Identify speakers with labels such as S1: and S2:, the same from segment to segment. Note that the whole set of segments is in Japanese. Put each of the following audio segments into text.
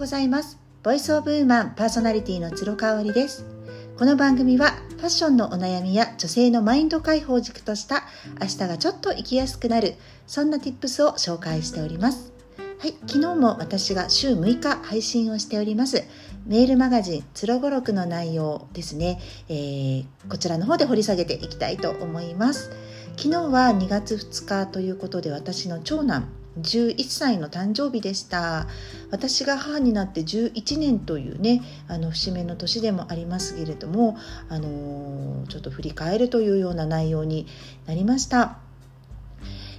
S1: ございます。ボイスオブウーマンパーソナリティの鶴香織です。この番組はファッションのお悩みや女性のマインド解放軸とした明日がちょっと生きやすくなるそんな tips を紹介しております。はい、昨日も私が週6日配信をしておりますメールマガジン「つろごろく」の内容ですね、えー、こちらの方で掘り下げていきたいと思います。昨日は2月2日ということで私の長男11歳の誕生日でした私が母になって11年というねあの節目の年でもありますけれども、あのー、ちょっと振り返るというような内容になりました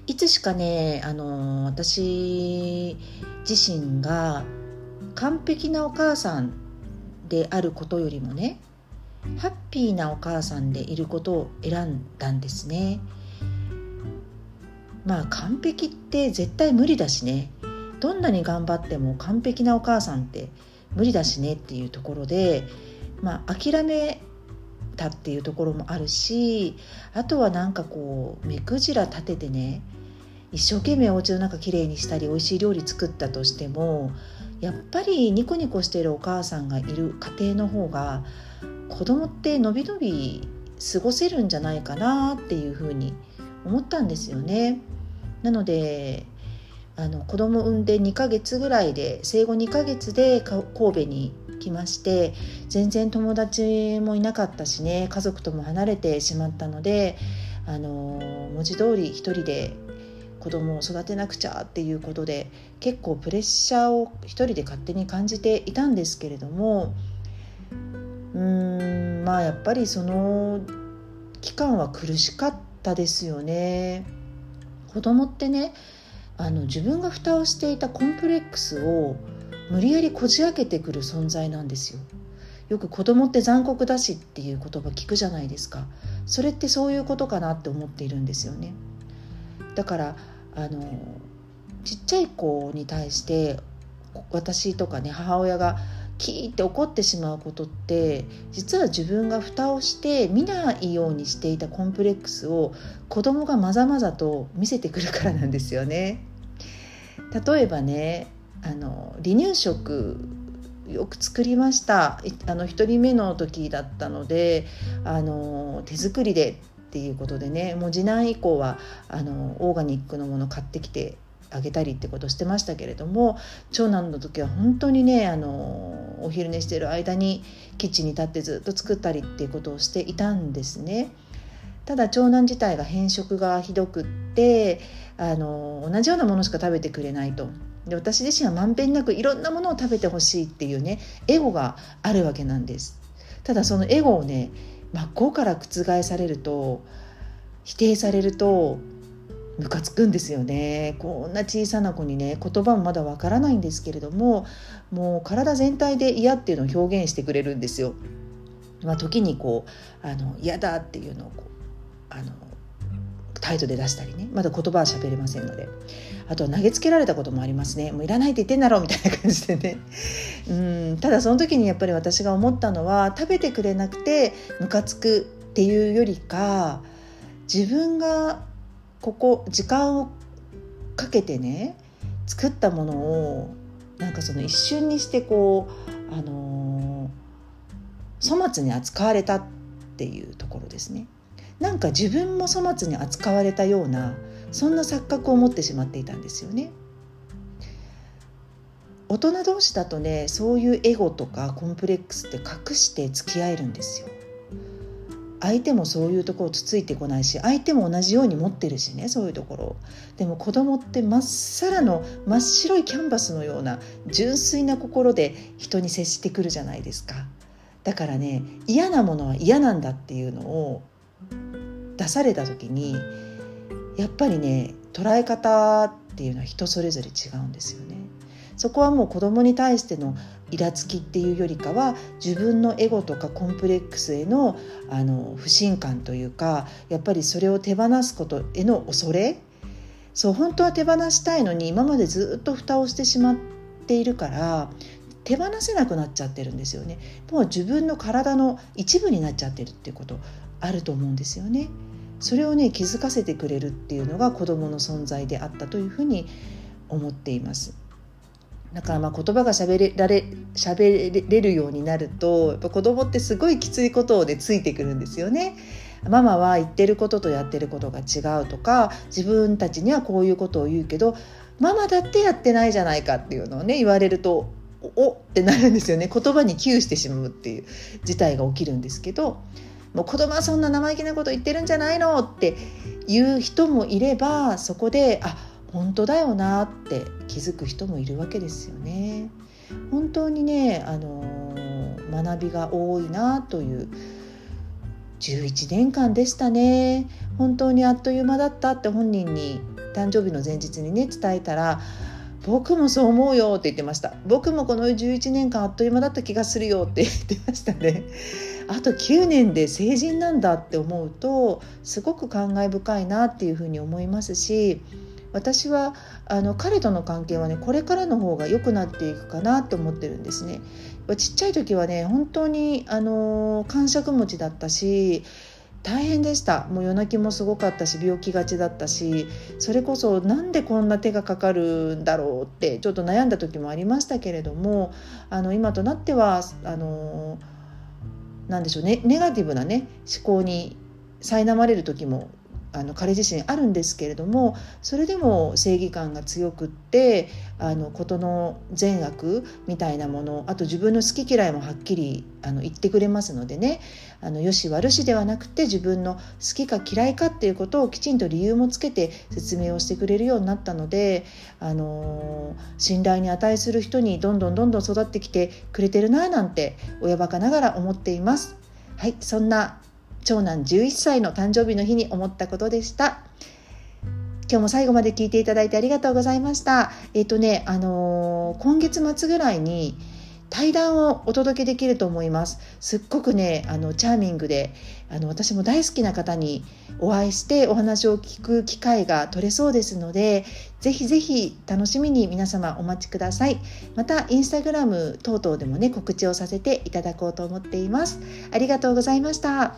S1: いつしかね、あのー、私自身が完璧なお母さんであることよりもねハッピーなお母さんでいることを選んだんですね。まあ完璧って絶対無理だしねどんなに頑張っても完璧なお母さんって無理だしねっていうところで、まあ、諦めたっていうところもあるしあとはなんかこう目くじら立ててね一生懸命お家の中きれいにしたり美味しい料理作ったとしてもやっぱりニコニコしているお母さんがいる家庭の方が子供ってのびのび過ごせるんじゃないかなっていうふうに思ったんですよね。なのであの子供産んで2ヶ月ぐらいで生後2ヶ月で神戸に来まして全然友達もいなかったしね家族とも離れてしまったのであの文字通り一人で子供を育てなくちゃっていうことで結構プレッシャーを一人で勝手に感じていたんですけれどもうーんまあやっぱりその期間は苦しかったですよね。子供ってねあの自分が蓋をしていたコンプレックスを無理やりこじ開けてくる存在なんですよ。よく子供って残酷だしっていう言葉聞くじゃないですか。それってそういうことかなって思っているんですよね。だからあのちっちゃい子に対して私とかね母親がキーって怒ってしまうことって実は自分が蓋をして見ないようにしていたコンプレックスを子供がまざまざと見せてくるからなんですよね。例えばねあの離乳食よく作りましたあの1人目の時だったのであの手作りでっていうことでねもう次男以降はあのオーガニックのもの買ってきてあげたりってことしてましたけれども長男の時は本当にねあのお昼寝してる間にキッチンに立ってずっと作ったりっていうことをしていたんですね。ただ長男自体が偏食がひどくってあの同じようなものしか食べてくれないとで私自身はまんべんなくいろんなものを食べてほしいっていうねエゴがあるわけなんですただそのエゴをね真っ向から覆されると否定されるとムカつくんですよね。こんな小さな子にね言葉もまだわからないんですけれどももう体全体で嫌っていうのを表現してくれるんですよ。まあ、時にこうあの嫌だっていうのをこうあの態度で出したりね。まだ言葉は喋れませんので。あとは投げつけられたこともありますね。もういらないって言ってんだろうみたいな感じでね。うん。ただその時にやっぱり私が思ったのは食べてくれなくてムカつくっていうよりか自分がここ時間をかけてね作ったものをなんかその一瞬にしてこうあのー、粗末に扱われたっていうところですね。なんか自分も粗末に扱われたようなそんな錯覚を持ってしまっていたんですよね。大人同士だとねそういうエゴとかコンプレックスって隠して付き合えるんですよ。相手もそういうところつついてこないし相手も同じように持ってるしねそういうところ。でも子供ってまっさらの真っ白いキャンバスのような純粋な心で人に接してくるじゃないですか。だからね嫌なものは嫌なんだっていうのを出された時にやっぱりね捉え方っていうのは人それぞれ違うんですよね。そこはもう子供に対してのイラつきっていうよりかは自分のエゴとかコンプレックスへのあの不信感というかやっぱりそれを手放すことへの恐れ。そう本当は手放したいのに今までずっと蓋をしてしまっているから手放せなくなっちゃってるんですよね。もう自分の体の一部になっちゃってるっていうことあると思うんですよね。それをね気づかせてくれるっていうのが子どもの存在であったというふうに思っていますだからまあ言葉がしゃべれられ喋れるようになるとやっぱ子供ってすごいきついことでついてくるんですよね。ママは言ってることとやってることが違うとか自分たちにはこういうことを言うけどママだってやってないじゃないかっていうのをね言われるとおってなるんですよね言葉に窮してしまうっていう事態が起きるんですけどもう子供はそんな生意気なこと言ってるんじゃないのっていう人もいればそこであ本当だよなって気づく人もいるわけですよね。本当にね、あのー、学びが多いなという11年間でしたね。本当にあっという間だったって本人に誕生日の前日にね伝えたら僕もそう思うよって言ってました。僕もこの11年間あっという間だった気がするよって言ってましたね。あと9年で成人なんだって思うとすごく感慨深いなっていうふうに思いますし私はあの彼との関係はねこれからの方が良くなっていくかなと思ってるんですね。ちっちゃい時はね本当にあの感触持ちだったし大変でしたもう夜泣きもすごかったし病気がちだったしそれこそなんでこんな手がかかるんだろうってちょっと悩んだ時もありましたけれどもあの今となってはあのなんでしょうねネガティブなね思考に苛まれる時もあの彼自身あるんですけれどもそれでも正義感が強くってあの事の善悪みたいなものあと自分の好き嫌いもはっきりあの言ってくれますのでねあのよし悪しではなくて自分の好きか嫌いかっていうことをきちんと理由もつけて説明をしてくれるようになったので、あの信頼に値する人にどんどんどんどん育ってきてくれてるななんて親バカながら思っています。はいそんな長男11歳の誕生日の日に思ったことでした。今日も最後まで聞いていただいてありがとうございました。えっ、ー、とね、あのー、今月末ぐらいに対談をお届けできると思います。すっごくね、あのチャーミングで、あの私も大好きな方にお会いしてお話を聞く機会が取れそうですので、ぜひぜひ楽しみに皆様お待ちください。またインスタグラム等々でもね告知をさせていただこうと思っています。ありがとうございました。